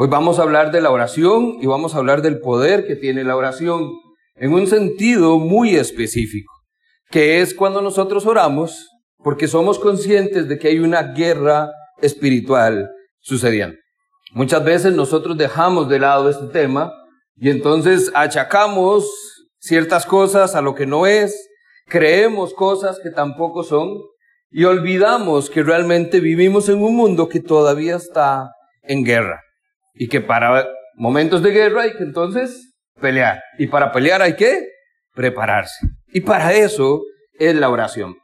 Hoy vamos a hablar de la oración y vamos a hablar del poder que tiene la oración en un sentido muy específico, que es cuando nosotros oramos porque somos conscientes de que hay una guerra espiritual sucediendo. Muchas veces nosotros dejamos de lado este tema y entonces achacamos ciertas cosas a lo que no es, creemos cosas que tampoco son y olvidamos que realmente vivimos en un mundo que todavía está en guerra y que para momentos de guerra hay que entonces pelear y para pelear hay que prepararse. Y para eso es la oración.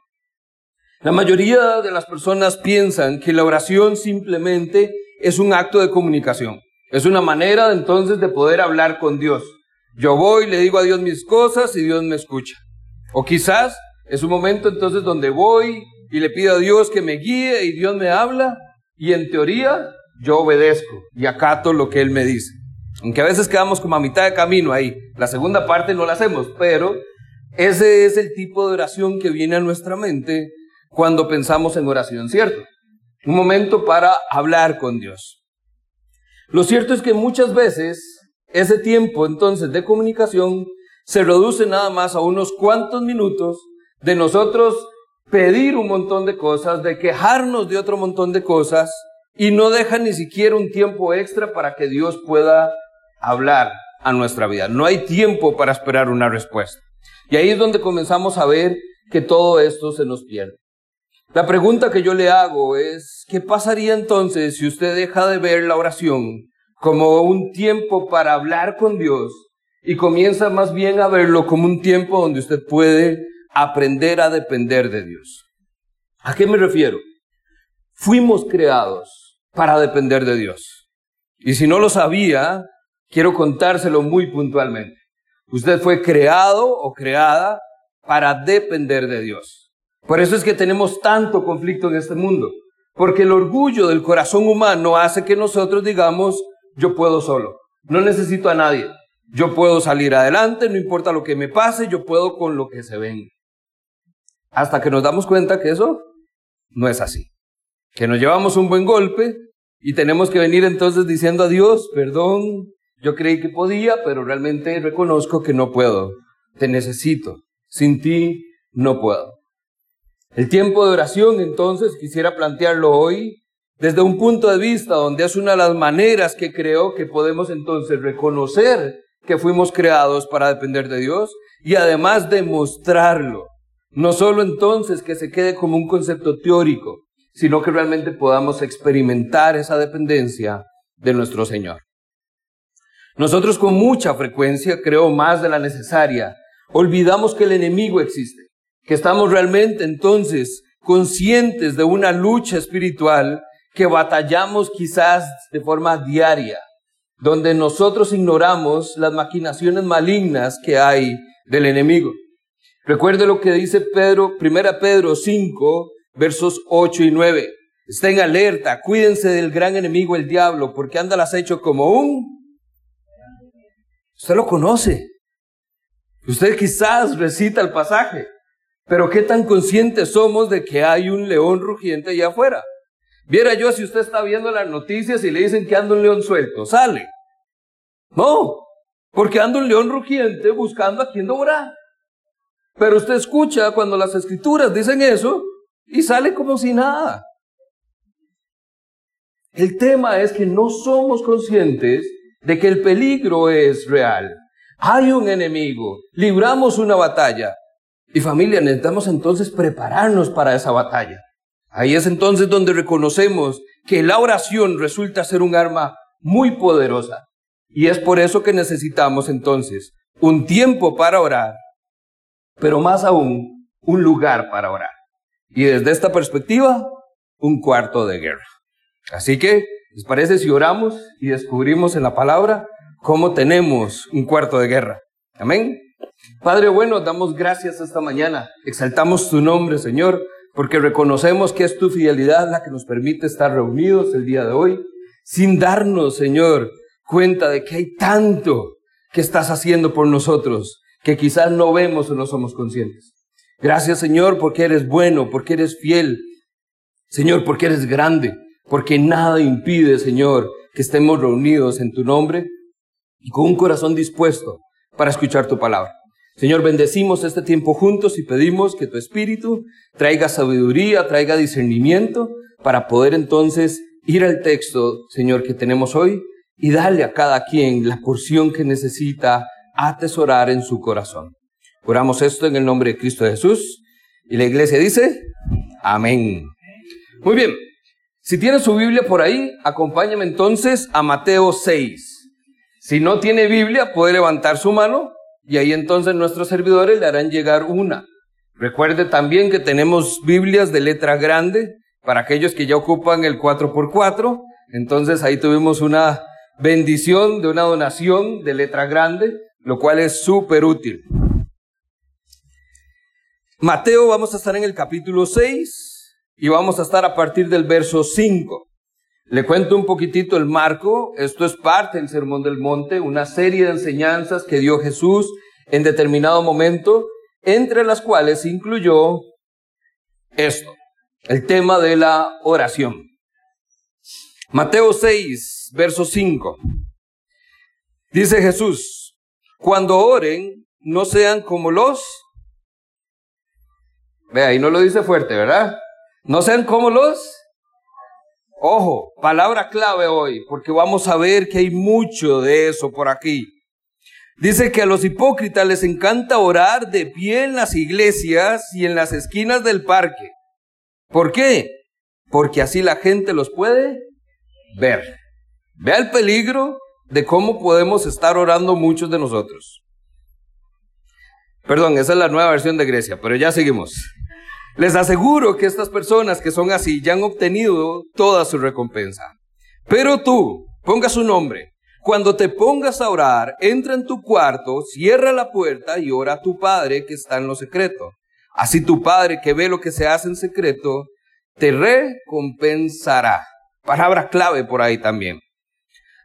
La mayoría de las personas piensan que la oración simplemente es un acto de comunicación. Es una manera entonces de poder hablar con Dios. Yo voy, le digo a Dios mis cosas y Dios me escucha. O quizás es un momento entonces donde voy y le pido a Dios que me guíe y Dios me habla y en teoría yo obedezco y acato lo que Él me dice. Aunque a veces quedamos como a mitad de camino ahí. La segunda parte no la hacemos, pero ese es el tipo de oración que viene a nuestra mente cuando pensamos en oración, ¿cierto? Un momento para hablar con Dios. Lo cierto es que muchas veces ese tiempo entonces de comunicación se reduce nada más a unos cuantos minutos de nosotros pedir un montón de cosas, de quejarnos de otro montón de cosas y no deja ni siquiera un tiempo extra para que Dios pueda hablar a nuestra vida. No hay tiempo para esperar una respuesta. Y ahí es donde comenzamos a ver que todo esto se nos pierde. La pregunta que yo le hago es, ¿qué pasaría entonces si usted deja de ver la oración como un tiempo para hablar con Dios y comienza más bien a verlo como un tiempo donde usted puede aprender a depender de Dios? ¿A qué me refiero? Fuimos creados para depender de Dios. Y si no lo sabía, quiero contárselo muy puntualmente. Usted fue creado o creada para depender de Dios. Por eso es que tenemos tanto conflicto en este mundo, porque el orgullo del corazón humano hace que nosotros digamos, yo puedo solo, no necesito a nadie, yo puedo salir adelante, no importa lo que me pase, yo puedo con lo que se venga. Hasta que nos damos cuenta que eso no es así, que nos llevamos un buen golpe y tenemos que venir entonces diciendo a Dios, perdón, yo creí que podía, pero realmente reconozco que no puedo, te necesito, sin ti no puedo. El tiempo de oración, entonces, quisiera plantearlo hoy desde un punto de vista donde es una de las maneras que creo que podemos entonces reconocer que fuimos creados para depender de Dios y además demostrarlo. No solo entonces que se quede como un concepto teórico, sino que realmente podamos experimentar esa dependencia de nuestro Señor. Nosotros con mucha frecuencia, creo más de la necesaria, olvidamos que el enemigo existe que estamos realmente entonces conscientes de una lucha espiritual que batallamos quizás de forma diaria, donde nosotros ignoramos las maquinaciones malignas que hay del enemigo. Recuerde lo que dice Pedro, primera Pedro 5, versos 8 y 9. Estén alerta, cuídense del gran enemigo el diablo, porque anda las hecho como un... Usted lo conoce. Usted quizás recita el pasaje. Pero qué tan conscientes somos de que hay un león rugiente allá afuera. Viera yo si usted está viendo las noticias y le dicen que anda un león suelto, sale. No, porque anda un león rugiente buscando a quien devorar. Pero usted escucha cuando las escrituras dicen eso y sale como si nada. El tema es que no somos conscientes de que el peligro es real. Hay un enemigo, libramos una batalla, y familia, necesitamos entonces prepararnos para esa batalla. Ahí es entonces donde reconocemos que la oración resulta ser un arma muy poderosa. Y es por eso que necesitamos entonces un tiempo para orar, pero más aún un lugar para orar. Y desde esta perspectiva, un cuarto de guerra. Así que, ¿les parece si oramos y descubrimos en la palabra cómo tenemos un cuarto de guerra? Amén. Padre bueno, damos gracias esta mañana, exaltamos tu nombre, Señor, porque reconocemos que es tu fidelidad la que nos permite estar reunidos el día de hoy, sin darnos, Señor, cuenta de que hay tanto que estás haciendo por nosotros, que quizás no vemos o no somos conscientes. Gracias, Señor, porque eres bueno, porque eres fiel, Señor, porque eres grande, porque nada impide, Señor, que estemos reunidos en tu nombre y con un corazón dispuesto para escuchar tu palabra. Señor, bendecimos este tiempo juntos y pedimos que tu Espíritu traiga sabiduría, traiga discernimiento para poder entonces ir al texto, Señor, que tenemos hoy y darle a cada quien la porción que necesita atesorar en su corazón. Oramos esto en el nombre de Cristo Jesús. Y la iglesia dice, amén. Muy bien, si tiene su Biblia por ahí, acompáñame entonces a Mateo 6. Si no tiene Biblia, puede levantar su mano y ahí entonces nuestros servidores le harán llegar una. Recuerde también que tenemos Biblias de letra grande para aquellos que ya ocupan el 4x4. Entonces ahí tuvimos una bendición de una donación de letra grande, lo cual es súper útil. Mateo vamos a estar en el capítulo 6 y vamos a estar a partir del verso 5. Le cuento un poquitito el marco. Esto es parte del Sermón del Monte, una serie de enseñanzas que dio Jesús en determinado momento, entre las cuales incluyó esto, el tema de la oración. Mateo 6, verso 5. Dice Jesús, cuando oren, no sean como los Ve, ahí no lo dice fuerte, ¿verdad? No sean como los. Ojo, palabra clave hoy, porque vamos a ver que hay mucho de eso por aquí. Dice que a los hipócritas les encanta orar de pie en las iglesias y en las esquinas del parque. ¿Por qué? Porque así la gente los puede ver. Vea el peligro de cómo podemos estar orando muchos de nosotros. Perdón, esa es la nueva versión de Grecia, pero ya seguimos. Les aseguro que estas personas que son así ya han obtenido toda su recompensa. Pero tú, ponga su nombre. Cuando te pongas a orar, entra en tu cuarto, cierra la puerta y ora a tu Padre que está en lo secreto. Así tu Padre que ve lo que se hace en secreto, te recompensará. Palabra clave por ahí también.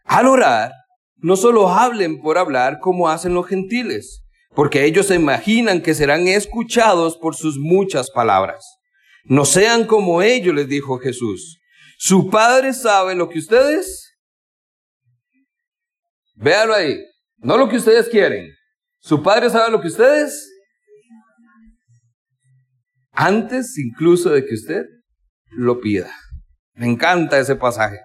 Al orar, no solo hablen por hablar como hacen los gentiles porque ellos se imaginan que serán escuchados por sus muchas palabras. No sean como ellos, les dijo Jesús. Su Padre sabe lo que ustedes... Véalo ahí. No lo que ustedes quieren. Su Padre sabe lo que ustedes... Antes incluso de que usted lo pida. Me encanta ese pasaje.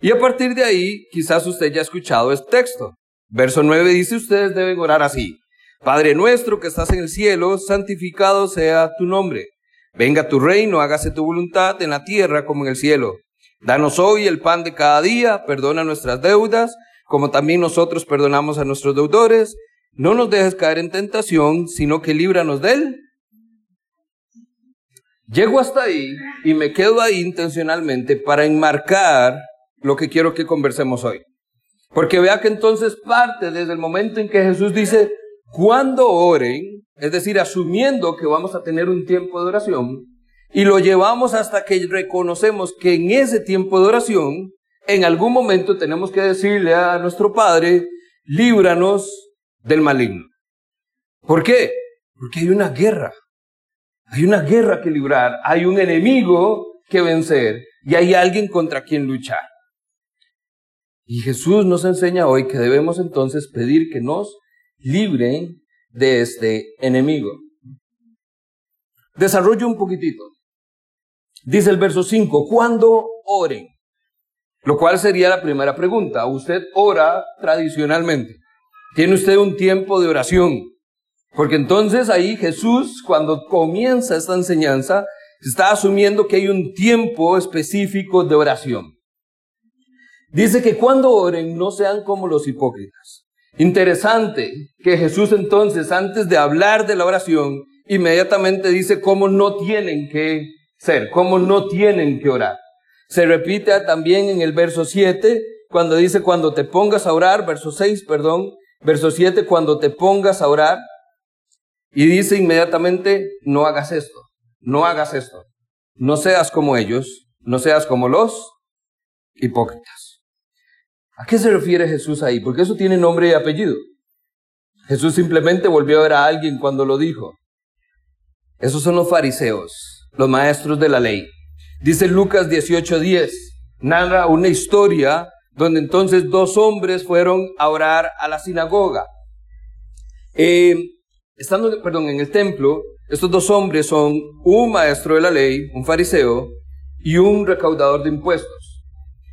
Y a partir de ahí, quizás usted ya ha escuchado este texto. Verso 9 dice, ustedes deben orar así. Padre nuestro que estás en el cielo, santificado sea tu nombre. Venga tu reino, hágase tu voluntad en la tierra como en el cielo. Danos hoy el pan de cada día, perdona nuestras deudas, como también nosotros perdonamos a nuestros deudores. No nos dejes caer en tentación, sino que líbranos de él. Llego hasta ahí y me quedo ahí intencionalmente para enmarcar lo que quiero que conversemos hoy. Porque vea que entonces parte desde el momento en que Jesús dice, cuando oren, es decir, asumiendo que vamos a tener un tiempo de oración, y lo llevamos hasta que reconocemos que en ese tiempo de oración, en algún momento tenemos que decirle a nuestro Padre, líbranos del maligno. ¿Por qué? Porque hay una guerra. Hay una guerra que librar, hay un enemigo que vencer y hay alguien contra quien luchar. Y Jesús nos enseña hoy que debemos entonces pedir que nos libren de este enemigo. Desarrollo un poquitito. Dice el verso 5, ¿cuándo oren? Lo cual sería la primera pregunta. ¿Usted ora tradicionalmente? ¿Tiene usted un tiempo de oración? Porque entonces ahí Jesús, cuando comienza esta enseñanza, está asumiendo que hay un tiempo específico de oración. Dice que cuando oren no sean como los hipócritas. Interesante que Jesús entonces, antes de hablar de la oración, inmediatamente dice cómo no tienen que ser, cómo no tienen que orar. Se repite también en el verso 7, cuando dice cuando te pongas a orar, verso 6, perdón, verso 7, cuando te pongas a orar, y dice inmediatamente, no hagas esto, no hagas esto, no seas como ellos, no seas como los hipócritas. ¿A qué se refiere Jesús ahí? Porque eso tiene nombre y apellido. Jesús simplemente volvió a ver a alguien cuando lo dijo. Esos son los fariseos, los maestros de la ley. Dice Lucas 18:10, narra una historia donde entonces dos hombres fueron a orar a la sinagoga. Eh, estando, perdón, en el templo, estos dos hombres son un maestro de la ley, un fariseo, y un recaudador de impuestos.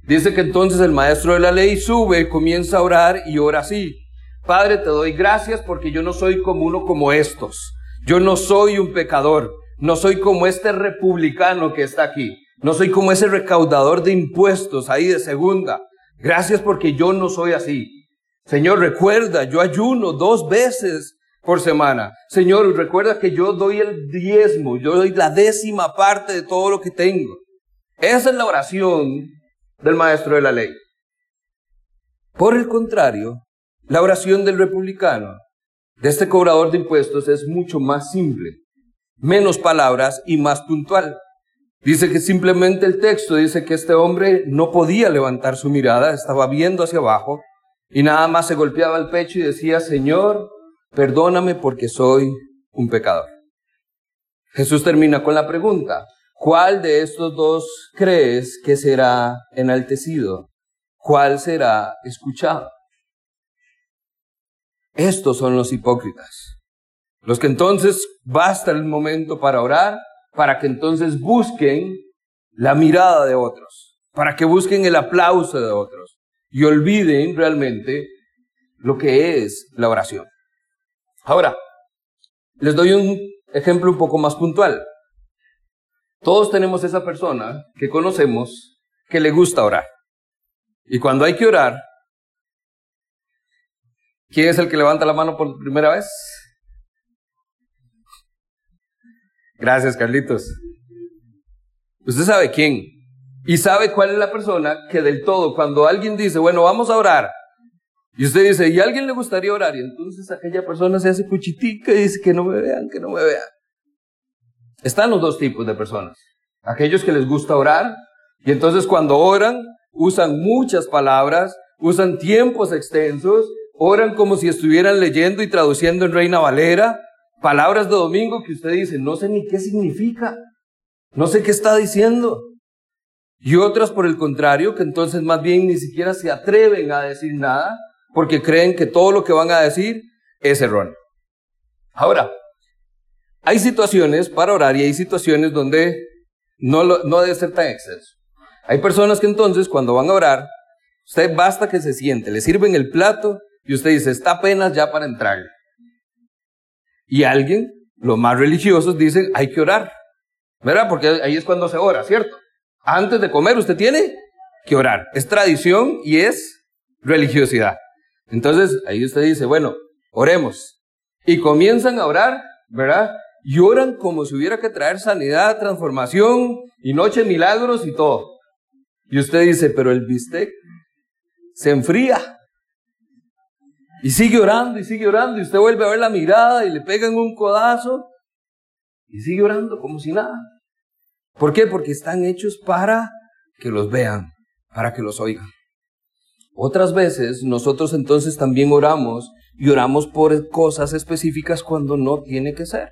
Dice que entonces el maestro de la ley sube, comienza a orar y ora así. Padre, te doy gracias porque yo no soy como uno como estos. Yo no soy un pecador. No soy como este republicano que está aquí. No soy como ese recaudador de impuestos ahí de segunda. Gracias porque yo no soy así. Señor, recuerda, yo ayuno dos veces por semana. Señor, recuerda que yo doy el diezmo, yo doy la décima parte de todo lo que tengo. Esa es la oración del maestro de la ley. Por el contrario, la oración del republicano, de este cobrador de impuestos, es mucho más simple, menos palabras y más puntual. Dice que simplemente el texto dice que este hombre no podía levantar su mirada, estaba viendo hacia abajo y nada más se golpeaba el pecho y decía, Señor, perdóname porque soy un pecador. Jesús termina con la pregunta, ¿cuál de estos dos crees que será enaltecido? ¿Cuál será escuchado? Estos son los hipócritas, los que entonces basta el momento para orar para que entonces busquen la mirada de otros, para que busquen el aplauso de otros y olviden realmente lo que es la oración. Ahora, les doy un ejemplo un poco más puntual. Todos tenemos esa persona que conocemos que le gusta orar. Y cuando hay que orar, ¿quién es el que levanta la mano por primera vez? Gracias, Carlitos. Usted sabe quién. Y sabe cuál es la persona que del todo, cuando alguien dice, bueno, vamos a orar, y usted dice, ¿y a alguien le gustaría orar? Y entonces aquella persona se hace cuchitica y dice, que no me vean, que no me vean. Están los dos tipos de personas. Aquellos que les gusta orar, y entonces cuando oran, usan muchas palabras, usan tiempos extensos, oran como si estuvieran leyendo y traduciendo en Reina Valera, Palabras de domingo que usted dice, no sé ni qué significa, no sé qué está diciendo. Y otras, por el contrario, que entonces más bien ni siquiera se atreven a decir nada porque creen que todo lo que van a decir es erróneo. Ahora, hay situaciones para orar y hay situaciones donde no, no debe ser tan exceso. Hay personas que entonces cuando van a orar, usted basta que se siente, le sirven el plato y usted dice, está apenas ya para entrar. Y alguien, los más religiosos, dicen, hay que orar. ¿Verdad? Porque ahí es cuando se ora, ¿cierto? Antes de comer usted tiene que orar. Es tradición y es religiosidad. Entonces ahí usted dice, bueno, oremos. Y comienzan a orar, ¿verdad? Y oran como si hubiera que traer sanidad, transformación y noches milagros y todo. Y usted dice, pero el bistec se enfría. Y sigue orando y sigue orando y usted vuelve a ver la mirada y le pegan un codazo y sigue orando como si nada. ¿Por qué? Porque están hechos para que los vean, para que los oigan. Otras veces nosotros entonces también oramos y oramos por cosas específicas cuando no tiene que ser.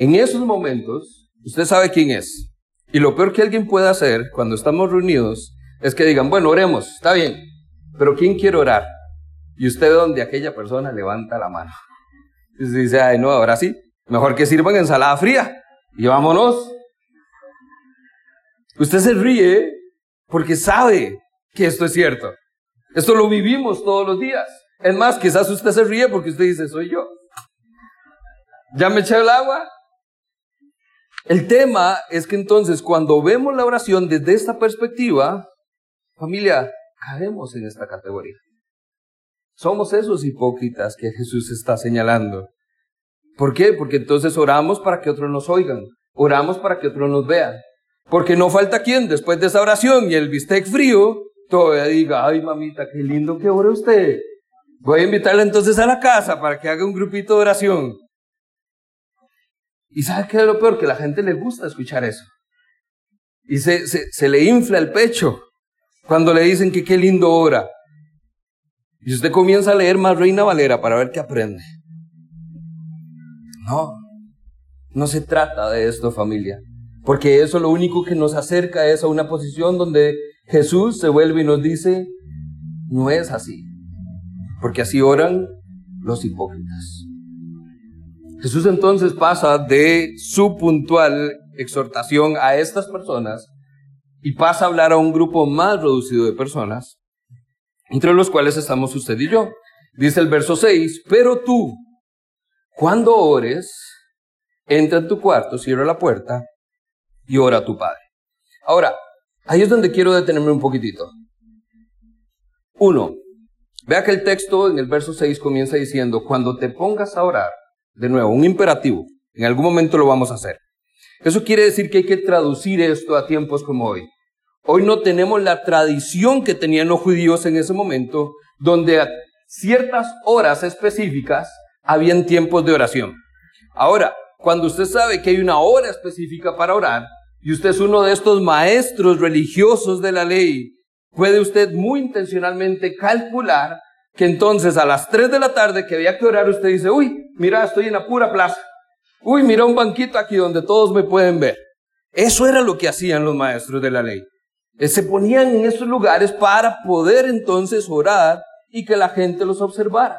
En esos momentos, usted sabe quién es. Y lo peor que alguien puede hacer cuando estamos reunidos es que digan, bueno, oremos, está bien, pero ¿quién quiere orar? Y usted donde aquella persona levanta la mano. Y dice, ay, no, ahora sí, mejor que sirvan ensalada fría. Y vámonos. Usted se ríe porque sabe que esto es cierto. Esto lo vivimos todos los días. Es más, quizás usted se ríe porque usted dice, soy yo. ¿Ya me eché el agua? El tema es que entonces cuando vemos la oración desde esta perspectiva, familia, caemos en esta categoría. Somos esos hipócritas que Jesús está señalando. ¿Por qué? Porque entonces oramos para que otros nos oigan, oramos para que otros nos vean. Porque no falta quien después de esa oración y el bistec frío todavía diga, ay mamita, qué lindo que ore usted. Voy a invitarle entonces a la casa para que haga un grupito de oración. ¿Y sabe qué es lo peor? Que la gente le gusta escuchar eso. Y se, se le infla el pecho cuando le dicen que qué lindo ora. Y usted comienza a leer más Reina Valera para ver qué aprende. No, no se trata de esto familia. Porque eso lo único que nos acerca es a una posición donde Jesús se vuelve y nos dice, no es así. Porque así oran los hipócritas. Jesús entonces pasa de su puntual exhortación a estas personas y pasa a hablar a un grupo más reducido de personas, entre los cuales estamos usted y yo. Dice el verso 6, pero tú, cuando ores, entra en tu cuarto, cierra la puerta y ora a tu Padre. Ahora, ahí es donde quiero detenerme un poquitito. Uno, vea que el texto en el verso 6 comienza diciendo, cuando te pongas a orar, de nuevo, un imperativo, en algún momento lo vamos a hacer. Eso quiere decir que hay que traducir esto a tiempos como hoy. Hoy no tenemos la tradición que tenían los judíos en ese momento, donde a ciertas horas específicas habían tiempos de oración. Ahora, cuando usted sabe que hay una hora específica para orar, y usted es uno de estos maestros religiosos de la ley, puede usted muy intencionalmente calcular que entonces a las 3 de la tarde que había que orar, usted dice, uy, mira, estoy en la pura plaza. Uy, mira un banquito aquí donde todos me pueden ver. Eso era lo que hacían los maestros de la ley. Eh, se ponían en esos lugares para poder entonces orar y que la gente los observara.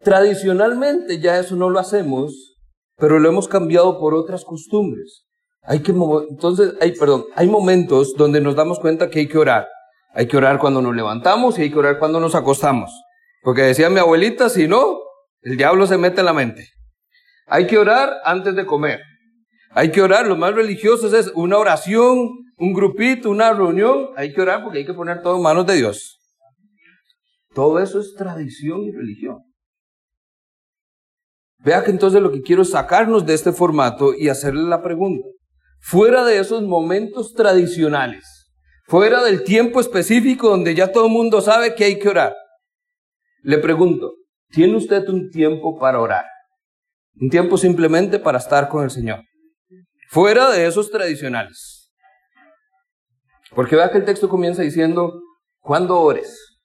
Tradicionalmente ya eso no lo hacemos, pero lo hemos cambiado por otras costumbres. Hay que, entonces, hay, perdón, hay momentos donde nos damos cuenta que hay que orar. Hay que orar cuando nos levantamos y hay que orar cuando nos acostamos. Porque decía mi abuelita, si no, el diablo se mete en la mente. Hay que orar antes de comer. Hay que orar, lo más religioso es una oración, un grupito, una reunión. Hay que orar porque hay que poner todo en manos de Dios. Todo eso es tradición y religión. Vea que entonces lo que quiero es sacarnos de este formato y hacerle la pregunta. Fuera de esos momentos tradicionales, fuera del tiempo específico donde ya todo el mundo sabe que hay que orar, le pregunto, ¿tiene usted un tiempo para orar? Un tiempo simplemente para estar con el Señor. Fuera de esos tradicionales. Porque vea que el texto comienza diciendo, cuando ores?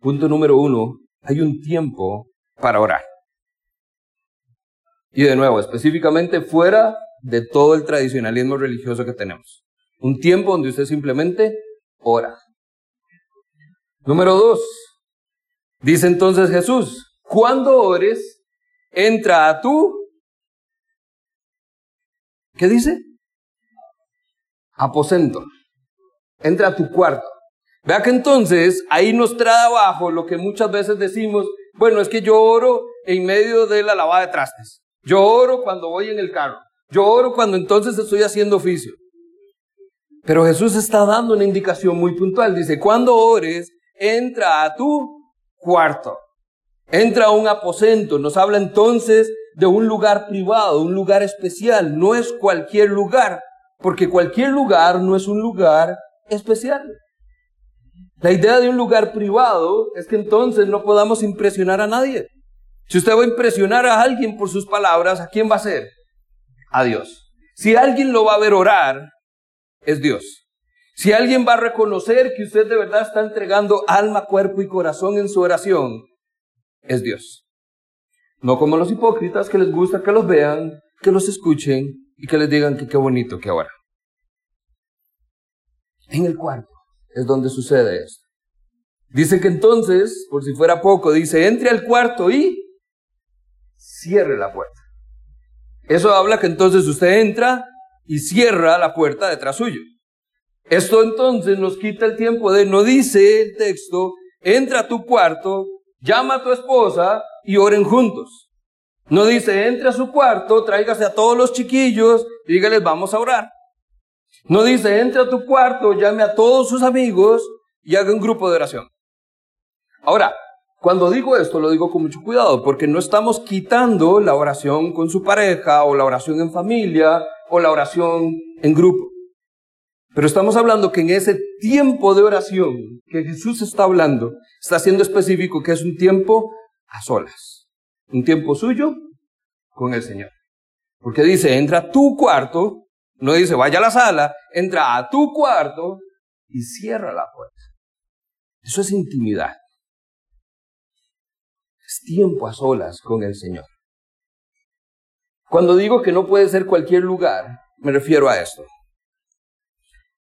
Punto número uno, hay un tiempo para orar. Y de nuevo, específicamente fuera de todo el tradicionalismo religioso que tenemos. Un tiempo donde usted simplemente ora. Número dos, dice entonces Jesús, cuando ores, entra a tu... ¿Qué dice? Aposento. Entra a tu cuarto. Vea que entonces ahí nos trae abajo lo que muchas veces decimos, bueno, es que yo oro en medio de la lavada de trastes. Yo oro cuando voy en el carro. Yo oro cuando entonces estoy haciendo oficio. Pero Jesús está dando una indicación muy puntual. Dice, cuando ores, entra a tu cuarto. Entra a un aposento. Nos habla entonces de un lugar privado, un lugar especial. No es cualquier lugar, porque cualquier lugar no es un lugar especial. La idea de un lugar privado es que entonces no podamos impresionar a nadie. Si usted va a impresionar a alguien por sus palabras, ¿a quién va a ser? a Dios. Si alguien lo va a ver orar, es Dios. Si alguien va a reconocer que usted de verdad está entregando alma, cuerpo y corazón en su oración, es Dios. No como los hipócritas que les gusta que los vean, que los escuchen y que les digan que qué bonito que ahora. En el cuarto es donde sucede esto. Dice que entonces, por si fuera poco, dice, entre al cuarto y cierre la puerta. Eso habla que entonces usted entra y cierra la puerta detrás suyo. Esto entonces nos quita el tiempo de, no dice el texto, entra a tu cuarto, llama a tu esposa y oren juntos. No dice, entre a su cuarto, tráigase a todos los chiquillos, dígales, vamos a orar. No dice, entre a tu cuarto, llame a todos sus amigos y haga un grupo de oración. Ahora, cuando digo esto, lo digo con mucho cuidado, porque no estamos quitando la oración con su pareja, o la oración en familia, o la oración en grupo. Pero estamos hablando que en ese tiempo de oración que Jesús está hablando, está siendo específico que es un tiempo a solas. Un tiempo suyo con el Señor. Porque dice, entra a tu cuarto, no dice vaya a la sala, entra a tu cuarto y cierra la puerta. Eso es intimidad tiempo a solas con el Señor. Cuando digo que no puede ser cualquier lugar, me refiero a esto?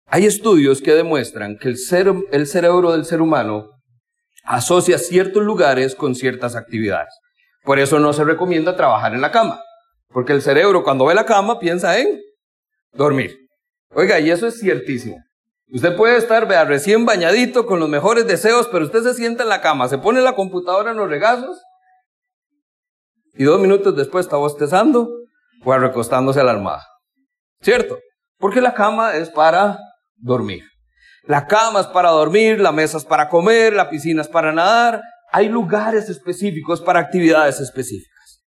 Hay estudios que demuestran que el, cerebro del ser humano asocia ciertos lugares con ciertas actividades. Por eso no se recomienda trabajar en la cama, porque el cerebro cuando ve la cama piensa en dormir. Oiga, y eso es ciertísimo. Usted puede estar vea, recién bañadito con los mejores deseos, pero usted se sienta en la cama, se pone la computadora en los regazos y dos minutos después está bostezando o recostándose a la almohada. ¿Cierto? Porque la cama es para dormir. La cama es para dormir, la mesa es para comer, la piscina es para nadar. Hay lugares específicos para actividades específicas.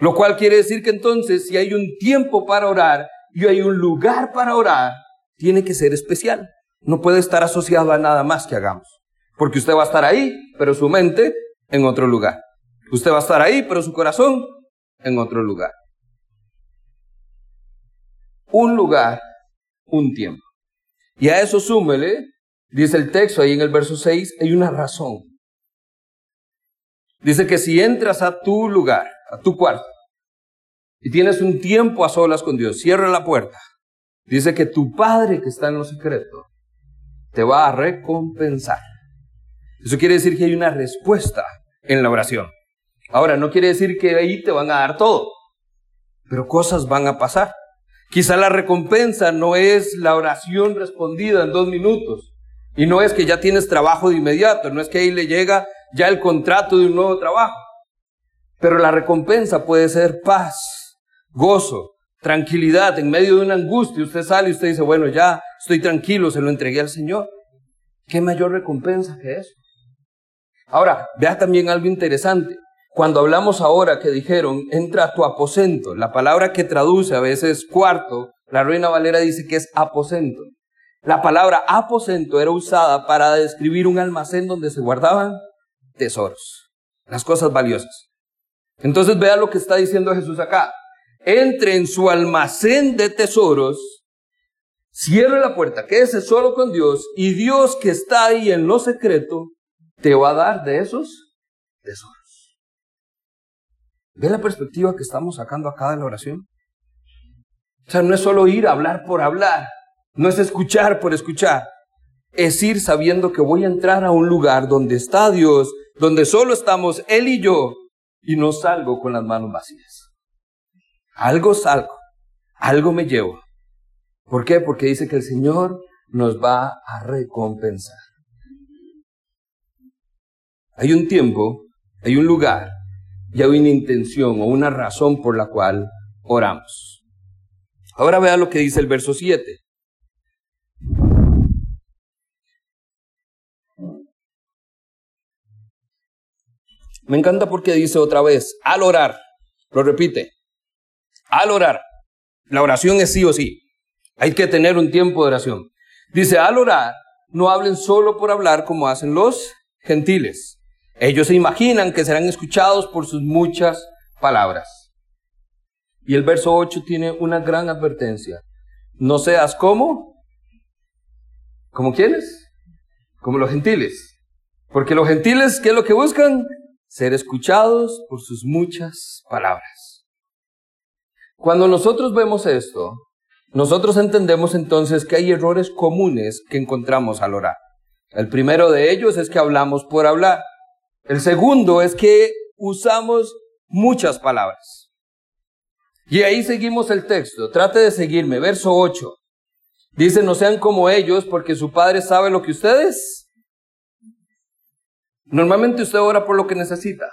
Lo cual quiere decir que entonces si hay un tiempo para orar y hay un lugar para orar, tiene que ser especial. No puede estar asociado a nada más que hagamos. Porque usted va a estar ahí, pero su mente en otro lugar. Usted va a estar ahí, pero su corazón en otro lugar. Un lugar, un tiempo. Y a eso súmele, dice el texto ahí en el verso 6, hay una razón. Dice que si entras a tu lugar, a tu cuarto, y tienes un tiempo a solas con Dios, cierra la puerta. Dice que tu Padre que está en lo secreto te va a recompensar. Eso quiere decir que hay una respuesta en la oración. Ahora, no quiere decir que ahí te van a dar todo, pero cosas van a pasar. Quizá la recompensa no es la oración respondida en dos minutos. Y no es que ya tienes trabajo de inmediato, no es que ahí le llega ya el contrato de un nuevo trabajo. Pero la recompensa puede ser paz, gozo, tranquilidad en medio de una angustia. Usted sale y usted dice, bueno, ya estoy tranquilo, se lo entregué al Señor. ¿Qué mayor recompensa que eso? Ahora, vea también algo interesante. Cuando hablamos ahora que dijeron, entra a tu aposento, la palabra que traduce a veces cuarto, la Reina Valera dice que es aposento. La palabra aposento era usada para describir un almacén donde se guardaban tesoros, las cosas valiosas. Entonces vea lo que está diciendo Jesús acá. Entre en su almacén de tesoros, cierre la puerta, quédese solo con Dios y Dios que está ahí en lo secreto te va a dar de esos tesoros. ¿Ve la perspectiva que estamos sacando acá de la oración? O sea, no es solo ir a hablar por hablar, no es escuchar por escuchar, es ir sabiendo que voy a entrar a un lugar donde está Dios, donde solo estamos Él y yo, y no salgo con las manos vacías. Algo salgo, algo me llevo. ¿Por qué? Porque dice que el Señor nos va a recompensar. Hay un tiempo, hay un lugar y hay una intención o una razón por la cual oramos. Ahora vea lo que dice el verso 7. Me encanta porque dice otra vez, al orar, lo repite, al orar. La oración es sí o sí. Hay que tener un tiempo de oración. Dice, al orar, no hablen solo por hablar como hacen los gentiles ellos se imaginan que serán escuchados por sus muchas palabras. Y el verso 8 tiene una gran advertencia. No seas como, ¿como quiénes? Como los gentiles. Porque los gentiles, ¿qué es lo que buscan? Ser escuchados por sus muchas palabras. Cuando nosotros vemos esto, nosotros entendemos entonces que hay errores comunes que encontramos al orar. El primero de ellos es que hablamos por hablar. El segundo es que usamos muchas palabras. Y ahí seguimos el texto. Trate de seguirme. Verso 8. Dice, no sean como ellos porque su padre sabe lo que ustedes. Normalmente usted ora por lo que necesita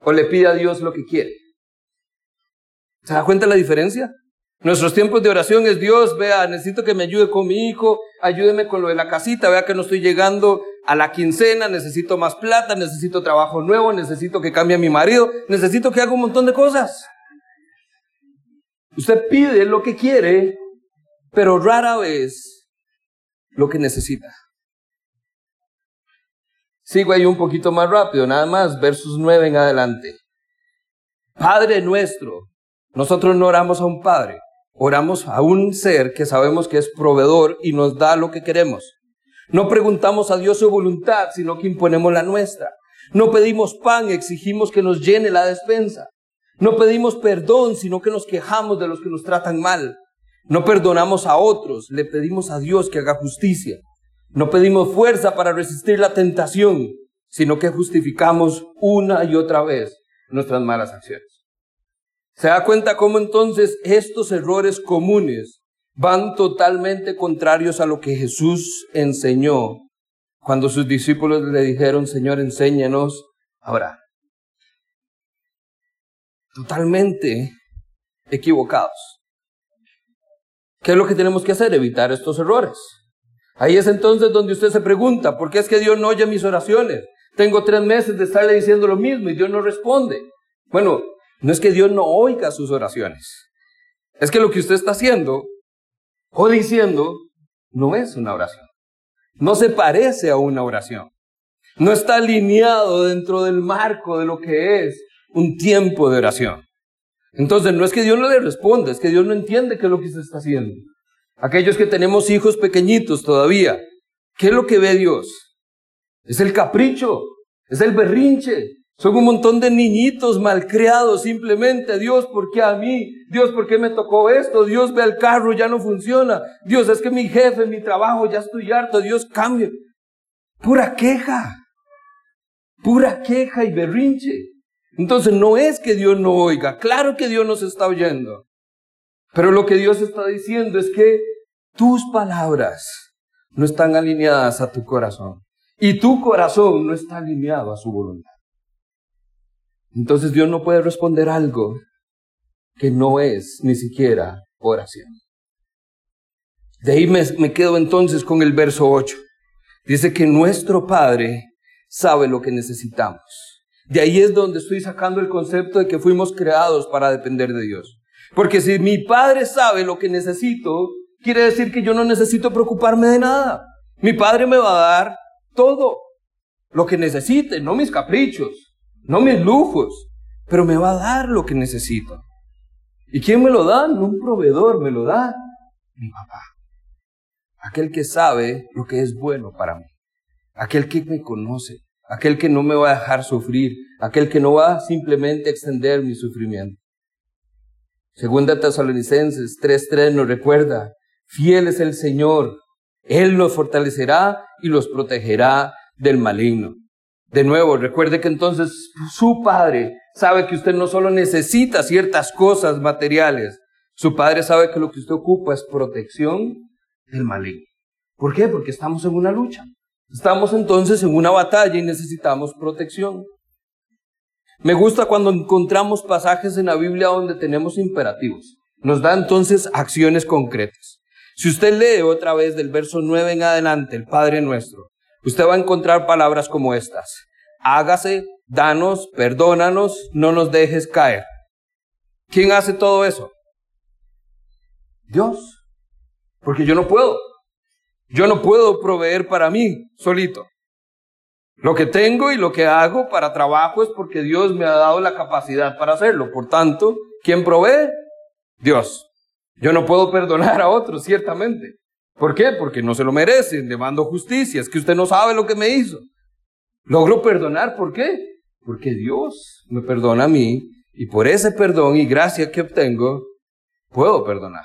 o le pide a Dios lo que quiere. ¿Se da cuenta la diferencia? Nuestros tiempos de oración es Dios, vea, necesito que me ayude con mi hijo, ayúdeme con lo de la casita, vea que no estoy llegando a la quincena, necesito más plata, necesito trabajo nuevo, necesito que cambie mi marido, necesito que haga un montón de cosas. Usted pide lo que quiere, pero rara vez lo que necesita. Sigo ahí un poquito más rápido, nada más, versos 9 en adelante. Padre nuestro, nosotros no oramos a un Padre, oramos a un ser que sabemos que es proveedor y nos da lo que queremos. No preguntamos a Dios su voluntad, sino que imponemos la nuestra. No pedimos pan, exigimos que nos llene la despensa. No pedimos perdón, sino que nos quejamos de los que nos tratan mal. No perdonamos a otros, le pedimos a Dios que haga justicia. No pedimos fuerza para resistir la tentación, sino que justificamos una y otra vez nuestras malas acciones. ¿Se da cuenta cómo entonces estos errores comunes van totalmente contrarios a lo que Jesús enseñó cuando sus discípulos le dijeron, Señor, enséñanos ahora? Totalmente equivocados. ¿Qué es lo que tenemos que hacer? Evitar estos errores. Ahí es entonces donde usted se pregunta, ¿por qué es que Dios no oye mis oraciones? Tengo tres meses de estarle diciendo lo mismo y Dios no responde. Bueno, no es que Dios no oiga sus oraciones. Es que lo que usted está haciendo o diciendo no es una oración. No se parece a una oración. No está alineado dentro del marco de lo que es un tiempo de oración. Entonces, no es que Dios no le responda, es que Dios no entiende qué es lo que se está haciendo. Aquellos que tenemos hijos pequeñitos todavía, ¿qué es lo que ve Dios? Es el capricho, es el berrinche. Son un montón de niñitos malcriados simplemente. Dios, ¿por qué a mí? Dios, ¿por qué me tocó esto? Dios, ve el carro, ya no funciona. Dios, es que mi jefe, mi trabajo, ya estoy harto. Dios, cambia. Pura queja. Pura queja y berrinche. Entonces no es que Dios no oiga, claro que Dios nos está oyendo. Pero lo que Dios está diciendo es que tus palabras no están alineadas a tu corazón. Y tu corazón no está alineado a su voluntad. Entonces Dios no puede responder algo que no es ni siquiera oración. De ahí me, quedo entonces con el verso 8. Dice que nuestro Padre sabe lo que necesitamos. De ahí es donde estoy sacando el concepto de que fuimos creados para depender de Dios. Porque si mi Padre sabe lo que necesito, quiere decir que yo no necesito preocuparme de nada. Mi Padre me va a dar todo lo que necesite, no mis caprichos, no mis lujos, pero me va a dar lo que necesito. ¿Y quién me lo da? No un proveedor, me lo da mi papá. Aquel que sabe lo que es bueno para mí. Aquel que me conoce aquel que no me va a dejar sufrir, aquel que no va simplemente a extender mi sufrimiento. Segunda Tesalonicenses 3:3 nos recuerda, fiel es el Señor, Él nos fortalecerá y los protegerá del maligno. De nuevo, recuerde que entonces su Padre sabe que usted no solo necesita ciertas cosas materiales, su Padre sabe que lo que usted ocupa es protección del maligno. ¿Por qué? Porque estamos en una lucha. Estamos entonces en una batalla y necesitamos protección. Me gusta cuando encontramos pasajes en la Biblia donde tenemos imperativos. Nos da entonces acciones concretas. Si usted lee otra vez del verso 9 en adelante, el Padre nuestro, usted va a encontrar palabras como estas. Hágase, danos, perdónanos, no nos dejes caer. ¿Quién hace todo eso? Dios. Porque yo no puedo. Yo no puedo proveer para mí solito. Lo que tengo y lo que hago para trabajo es porque Dios me ha dado la capacidad para hacerlo. Por tanto, ¿quién provee? Dios. Yo no puedo perdonar a otros, ciertamente. ¿Por qué? Porque no se lo merecen, le mando justicia. Es que usted no sabe lo que me hizo. Logro perdonar, ¿por qué? Porque Dios me perdona a mí y por ese perdón y gracia que obtengo, puedo perdonar.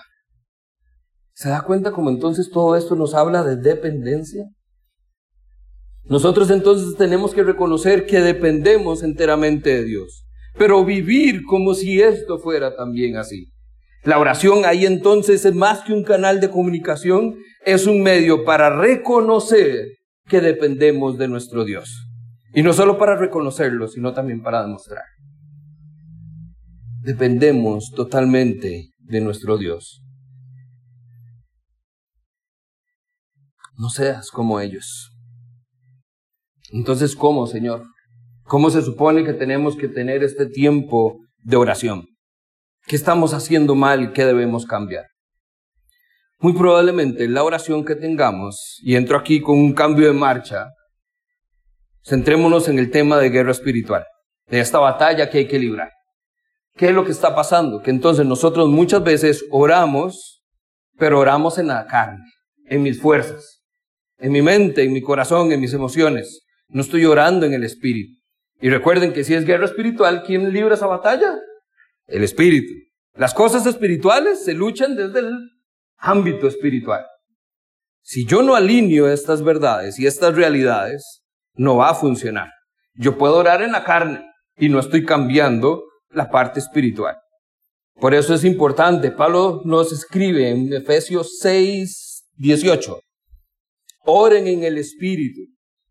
¿Se da cuenta cómo entonces todo esto nos habla de dependencia? Nosotros entonces tenemos que reconocer que dependemos enteramente de Dios, pero vivir como si esto fuera también así. La oración ahí entonces es más que un canal de comunicación, es un medio para reconocer que dependemos de nuestro Dios. Y no solo para reconocerlo, sino también para demostrar. Dependemos totalmente de nuestro Dios. no seas como ellos. Entonces, ¿cómo, Señor? ¿Cómo se supone que tenemos que tener este tiempo de oración? ¿Qué estamos haciendo mal y qué debemos cambiar? Muy probablemente la oración que tengamos, y entro aquí con un cambio de marcha, centrémonos en el tema de guerra espiritual, de esta batalla que hay que librar. ¿Qué es lo que está pasando? Que entonces nosotros muchas veces oramos, pero oramos en la carne, en mis fuerzas en mi mente, en mi corazón, en mis emociones. No estoy orando en el espíritu. Y recuerden que si es guerra espiritual, ¿quién libra esa batalla? El espíritu. Las cosas espirituales se luchan desde el ámbito espiritual. Si yo no alineo estas verdades y estas realidades, no va a funcionar. Yo puedo orar en la carne y no estoy cambiando la parte espiritual. Por eso es importante. Pablo nos escribe en Efesios 6, 18. Oren en el Espíritu.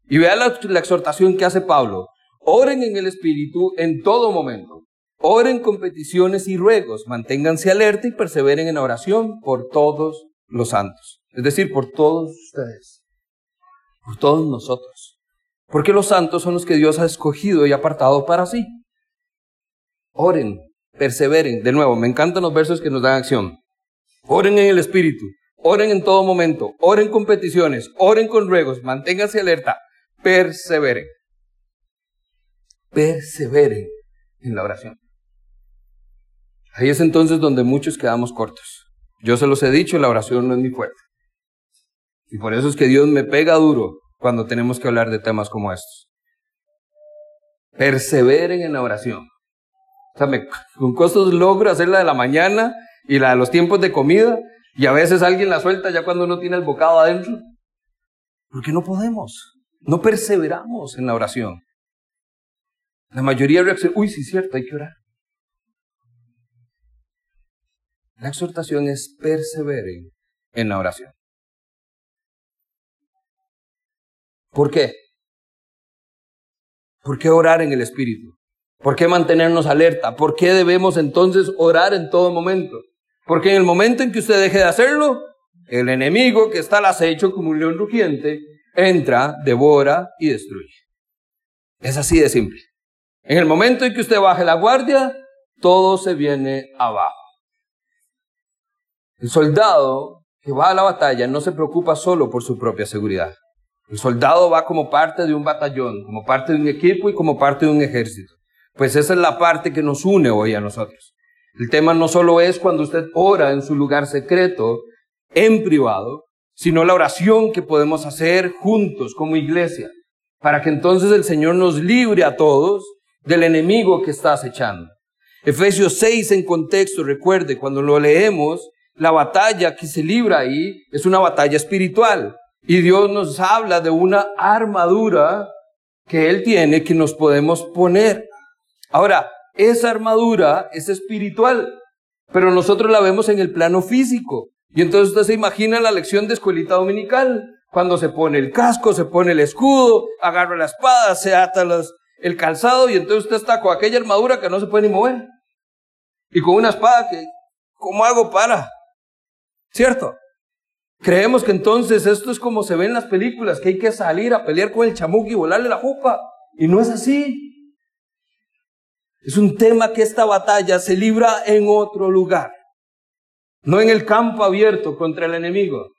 Y vea la, la exhortación que hace Pablo. Oren en el Espíritu en todo momento. Oren con peticiones y ruegos. Manténganse alerta y perseveren en oración por todos los santos. Es decir, por todos ustedes. Por todos nosotros. Porque los santos son los que Dios ha escogido y apartado para sí. Oren perseveren. De nuevo, me encantan los versos que nos dan acción. Oren en el Espíritu, oren en todo momento, oren con peticiones, oren con ruegos, manténganse alerta, perseveren. Perseveren en la oración. Ahí es entonces donde muchos quedamos cortos. Yo se los he dicho, la oración no es mi fuerte. Y por eso es que Dios me pega duro cuando tenemos que hablar de temas como estos. Perseveren en la oración. O sea, me, con costos logro hacer la de la mañana y la de los tiempos de comida, y a veces alguien la suelta ya cuando uno tiene el bocado adentro. Porque no podemos, no perseveramos en la oración. La mayoría reacciona, uy, sí, cierto, hay que orar. La exhortación es perseveren en la oración. ¿Por qué? ¿Por qué orar en el Espíritu? ¿Por qué mantenernos alerta? ¿Por qué debemos entonces orar en todo momento? Porque en el momento en que usted deje de hacerlo, el enemigo que está al acecho como un león rugiente entra, devora y destruye. Es así de simple. En el momento en que usted baje la guardia, todo se viene abajo. El soldado que va a la batalla no se preocupa solo por su propia seguridad. El soldado va como parte de un batallón, como parte de un equipo y como parte de un ejército. Pues esa es la parte que nos une hoy a nosotros. El tema no solo es cuando usted ora en su lugar secreto, en privado, sino la oración que podemos hacer juntos como iglesia, para que entonces el Señor nos libre a todos del enemigo que está acechando. Efesios 6 en contexto, recuerde, cuando lo leemos, la batalla que se libra ahí es una batalla espiritual. Y Dios nos habla de una armadura que Él tiene que nos podemos poner. Ahora, esa armadura es espiritual, pero nosotros la vemos en el plano físico. Y entonces usted se imagina la lección de escuelita dominical, cuando se pone el casco, se pone el escudo, agarra la espada, se ata el calzado y entonces usted está con aquella armadura que no se puede ni mover. Y con una espada que, ¿cómo hago para? ¿Cierto? Creemos que entonces esto es como se ve en las películas, que hay que salir a pelear con el chamuco y volarle la jupa. Y no es así. Es un tema que esta batalla se libra en otro lugar, no en el campo abierto contra el enemigo.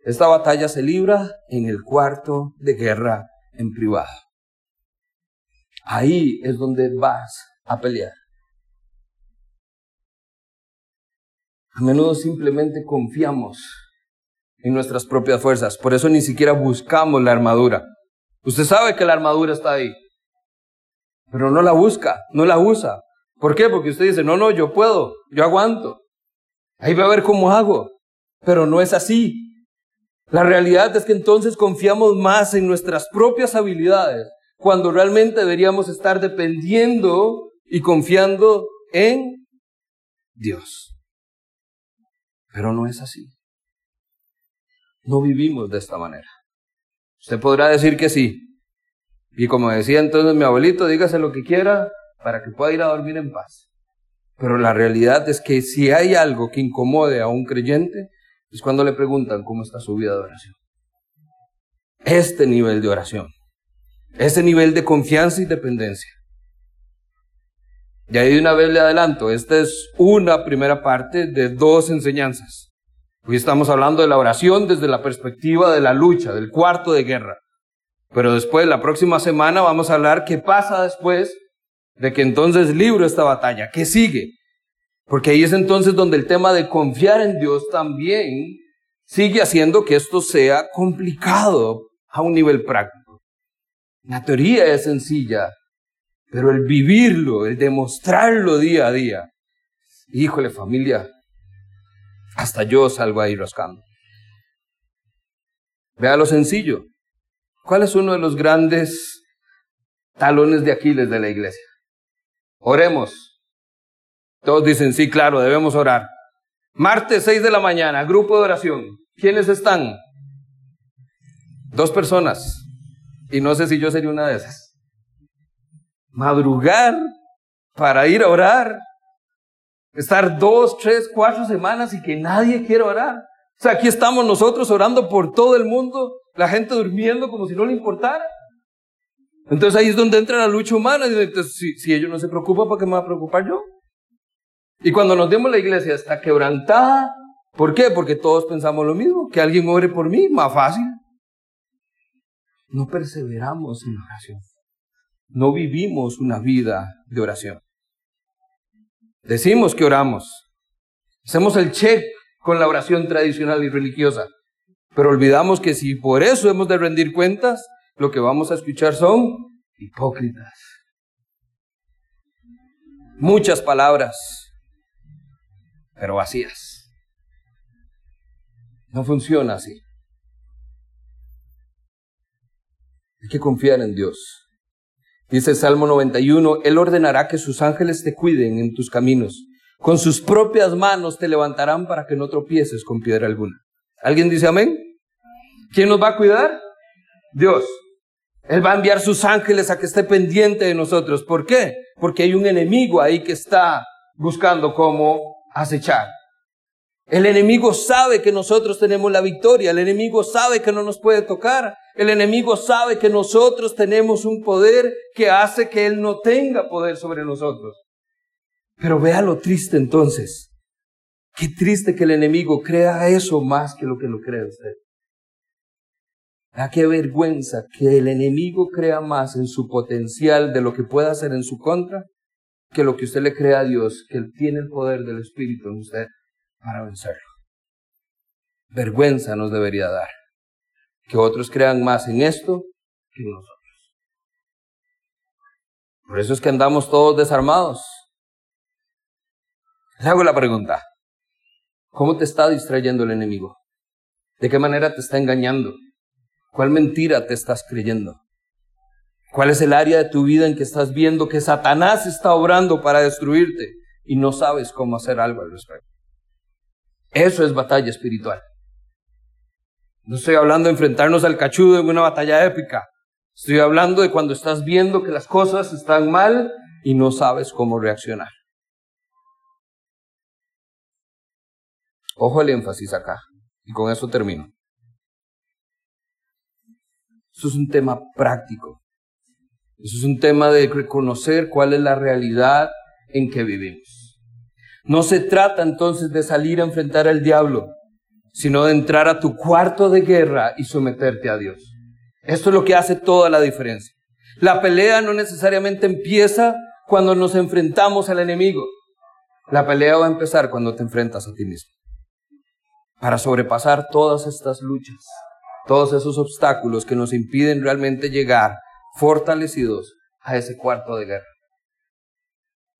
Esta batalla se libra en el cuarto de guerra en privado. Ahí es donde vas a pelear. A menudo simplemente confiamos en nuestras propias fuerzas, por eso ni siquiera buscamos la armadura. Usted sabe que la armadura está ahí pero no la busca, no la usa. ¿Por qué? Porque usted dice, no, no, yo puedo, yo aguanto. Ahí va a ver cómo hago. Pero no es así. La realidad es que entonces confiamos más en nuestras propias habilidades, cuando realmente deberíamos estar dependiendo y confiando en Dios. Pero no es así. No vivimos de esta manera. Usted podrá decir que sí, y como decía entonces mi abuelito, dígase lo que quiera para que pueda ir a dormir en paz. Pero la realidad es que si hay algo que incomode a un creyente, es cuando le preguntan cómo está su vida de oración. Este nivel de oración, ese nivel de confianza y dependencia. Y ahí de una vez le adelanto, esta es una primera parte de dos enseñanzas. Hoy estamos hablando de la oración desde la perspectiva de la lucha, del cuarto de guerra. Pero después, la próxima semana, vamos a hablar qué pasa después de que entonces libro esta batalla, qué sigue. Porque ahí es entonces donde el tema de confiar en Dios también sigue haciendo que esto sea complicado a un nivel práctico. La teoría es sencilla, pero el vivirlo, el demostrarlo día a día, híjole familia, hasta yo salgo ahí rascando. Vea lo sencillo. ¿Cuál es uno de los grandes talones de Aquiles de la iglesia? Oremos. Todos dicen, sí, claro, debemos orar. Martes 6 de la mañana, grupo de oración. ¿Quiénes están? Dos personas. Y no sé si yo sería una de esas. Madrugar para ir a orar. Estar dos, tres, cuatro semanas y que nadie quiera orar. O sea, aquí estamos nosotros orando por todo el mundo, la gente durmiendo como si no le importara. Entonces ahí es donde entra la lucha humana. Si, ellos no se preocupan, ¿para qué me va a preocupar yo? Y cuando nos vemos la iglesia está quebrantada. ¿Por qué? Porque todos pensamos lo mismo. Que alguien ore por mí, más fácil. No perseveramos en la oración. No vivimos una vida de oración. Decimos que oramos. Hacemos el check con la oración tradicional y religiosa. Pero olvidamos que si por eso hemos de rendir cuentas, lo que vamos a escuchar son hipócritas. Muchas palabras, pero vacías. No funciona así. Hay que confiar en Dios. Dice Salmo 91, Él ordenará que sus ángeles te cuiden en tus caminos. Con sus propias manos te levantarán para que no tropieces con piedra alguna. ¿Alguien dice amén? ¿Quién nos va a cuidar? Dios. Él va a enviar sus ángeles a que esté pendiente de nosotros. ¿Por qué? Porque hay un enemigo ahí que está buscando cómo acechar. El enemigo sabe que nosotros tenemos la victoria, el enemigo sabe que no nos puede tocar, el enemigo sabe que nosotros tenemos un poder que hace que él no tenga poder sobre nosotros. Pero vea lo triste entonces. Qué triste que el enemigo crea eso más que lo que lo cree usted. Da qué vergüenza que el enemigo crea más en su potencial de lo que pueda hacer en su contra que lo que usted le crea a Dios, que Él tiene el poder del Espíritu en usted para vencerlo. Vergüenza nos debería dar que otros crean más en esto que en nosotros. Por eso es que andamos todos desarmados. Le hago la pregunta, ¿cómo te está distrayendo el enemigo? ¿De qué manera te está engañando? ¿Cuál mentira te estás creyendo? ¿Cuál es el área de tu vida en que estás viendo que Satanás está obrando para destruirte y no sabes cómo hacer algo al respecto? Eso es batalla espiritual. No estoy hablando de enfrentarnos al cachudo en una batalla épica. Estoy hablando de cuando estás viendo que las cosas están mal y no sabes cómo reaccionar. Ojo al énfasis acá. Y con eso termino. Esto es un tema práctico. Eso es un tema de reconocer cuál es la realidad en que vivimos. No se trata entonces de salir a enfrentar al diablo, sino de entrar a tu cuarto de guerra y someterte a Dios. Esto es lo que hace toda la diferencia. La pelea no necesariamente empieza cuando nos enfrentamos al enemigo. La pelea va a empezar cuando te enfrentas a ti mismo. Para sobrepasar todas estas luchas, todos esos obstáculos que nos impiden realmente llegar fortalecidos a ese cuarto de guerra,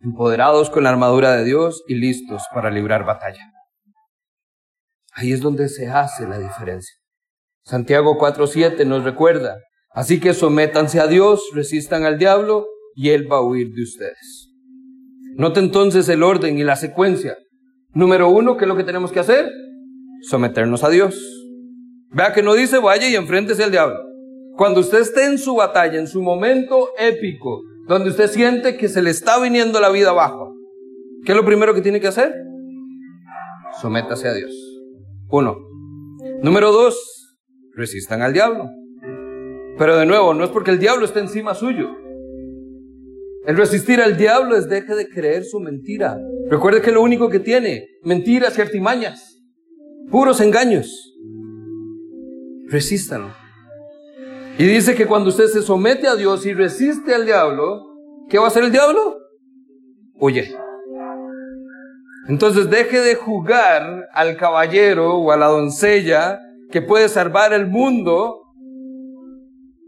empoderados con la armadura de Dios y listos para librar batalla. Ahí es donde se hace la diferencia. Santiago 4.7 nos recuerda, así que sométanse a Dios, resistan al diablo y Él va a huir de ustedes. Note entonces el orden y la secuencia. Número uno, ¿qué es lo que tenemos que hacer? Someternos a Dios. Vea que no dice vaya y enfréntese al diablo. Cuando usted esté en su batalla, en su momento épico, donde usted siente que se le está viniendo la vida abajo, ¿qué es lo primero que tiene que hacer? Sométase a Dios. Uno. Número dos, resistan al diablo. Pero de nuevo, no es porque el diablo esté encima suyo. El resistir al diablo es deje de creer su mentira. Recuerde que lo único que tiene, mentiras y artimañas, puros engaños. Resístanlo. Y dice que cuando usted se somete a Dios y resiste al diablo, ¿qué va a hacer el diablo? Huye. Entonces deje de jugar al caballero o a la doncella que puede salvar el mundo,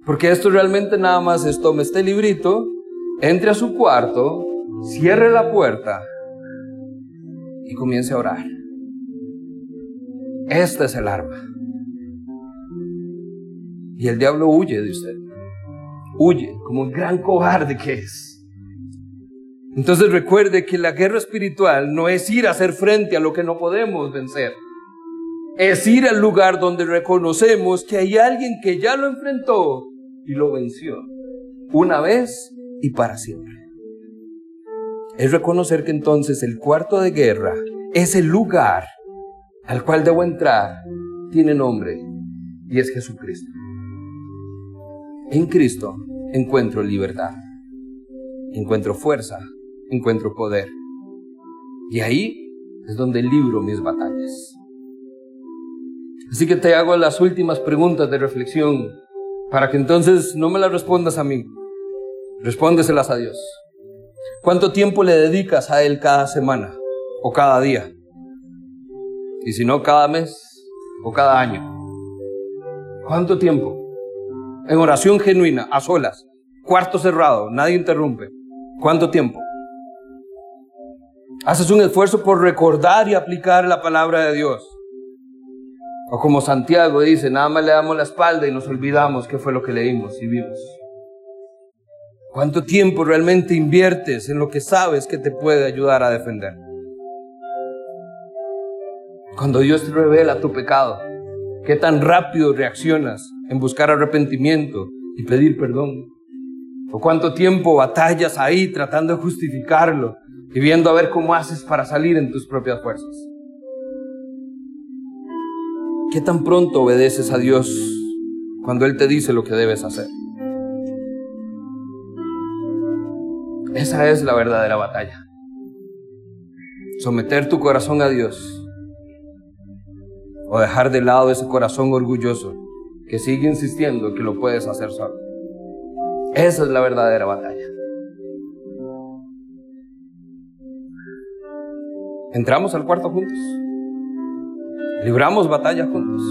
porque esto realmente nada más es tome este librito, entre a su cuarto, cierre la puerta y comience a orar. Esta es el arma. Y el diablo huye de usted. Huye como un gran cobarde que es. Entonces recuerde que la guerra espiritual no es ir a hacer frente a lo que no podemos vencer. Es ir al lugar donde reconocemos que hay alguien que ya lo enfrentó y lo venció. Una vez y para siempre. Es reconocer que entonces el cuarto de guerra, es el lugar al cual debo entrar, tiene nombre y es Jesucristo. En Cristo encuentro libertad, encuentro fuerza, encuentro poder. Y ahí es donde libro mis batallas. Así que te hago las últimas preguntas de reflexión para que entonces no me las respondas a mí, respóndeselas a Dios. ¿Cuánto tiempo le dedicas a Él cada semana o cada día? Y si no, cada mes o cada año. ¿Cuánto tiempo? En oración genuina, a solas, cuarto cerrado, nadie interrumpe. ¿Cuánto tiempo? Haces un esfuerzo por recordar y aplicar la palabra de Dios. O como Santiago dice, nada más le damos la espalda y nos olvidamos qué fue lo que leímos y vimos. ¿Cuánto tiempo realmente inviertes en lo que sabes que te puede ayudar a defender? Cuando Dios te revela tu pecado, ¿qué tan rápido reaccionas en buscar arrepentimiento y pedir perdón? ¿O cuánto tiempo batallas ahí tratando de justificarlo y viendo a ver cómo haces para salir en tus propias fuerzas? ¿Qué tan pronto obedeces a Dios cuando Él te dice lo que debes hacer? Esa es la verdadera batalla. Someter tu corazón a Dios o dejar de lado ese corazón orgulloso que sigue insistiendo que lo puedes hacer solo. Esa es la verdadera batalla. Entramos al cuarto juntos. Libramos batalla juntos.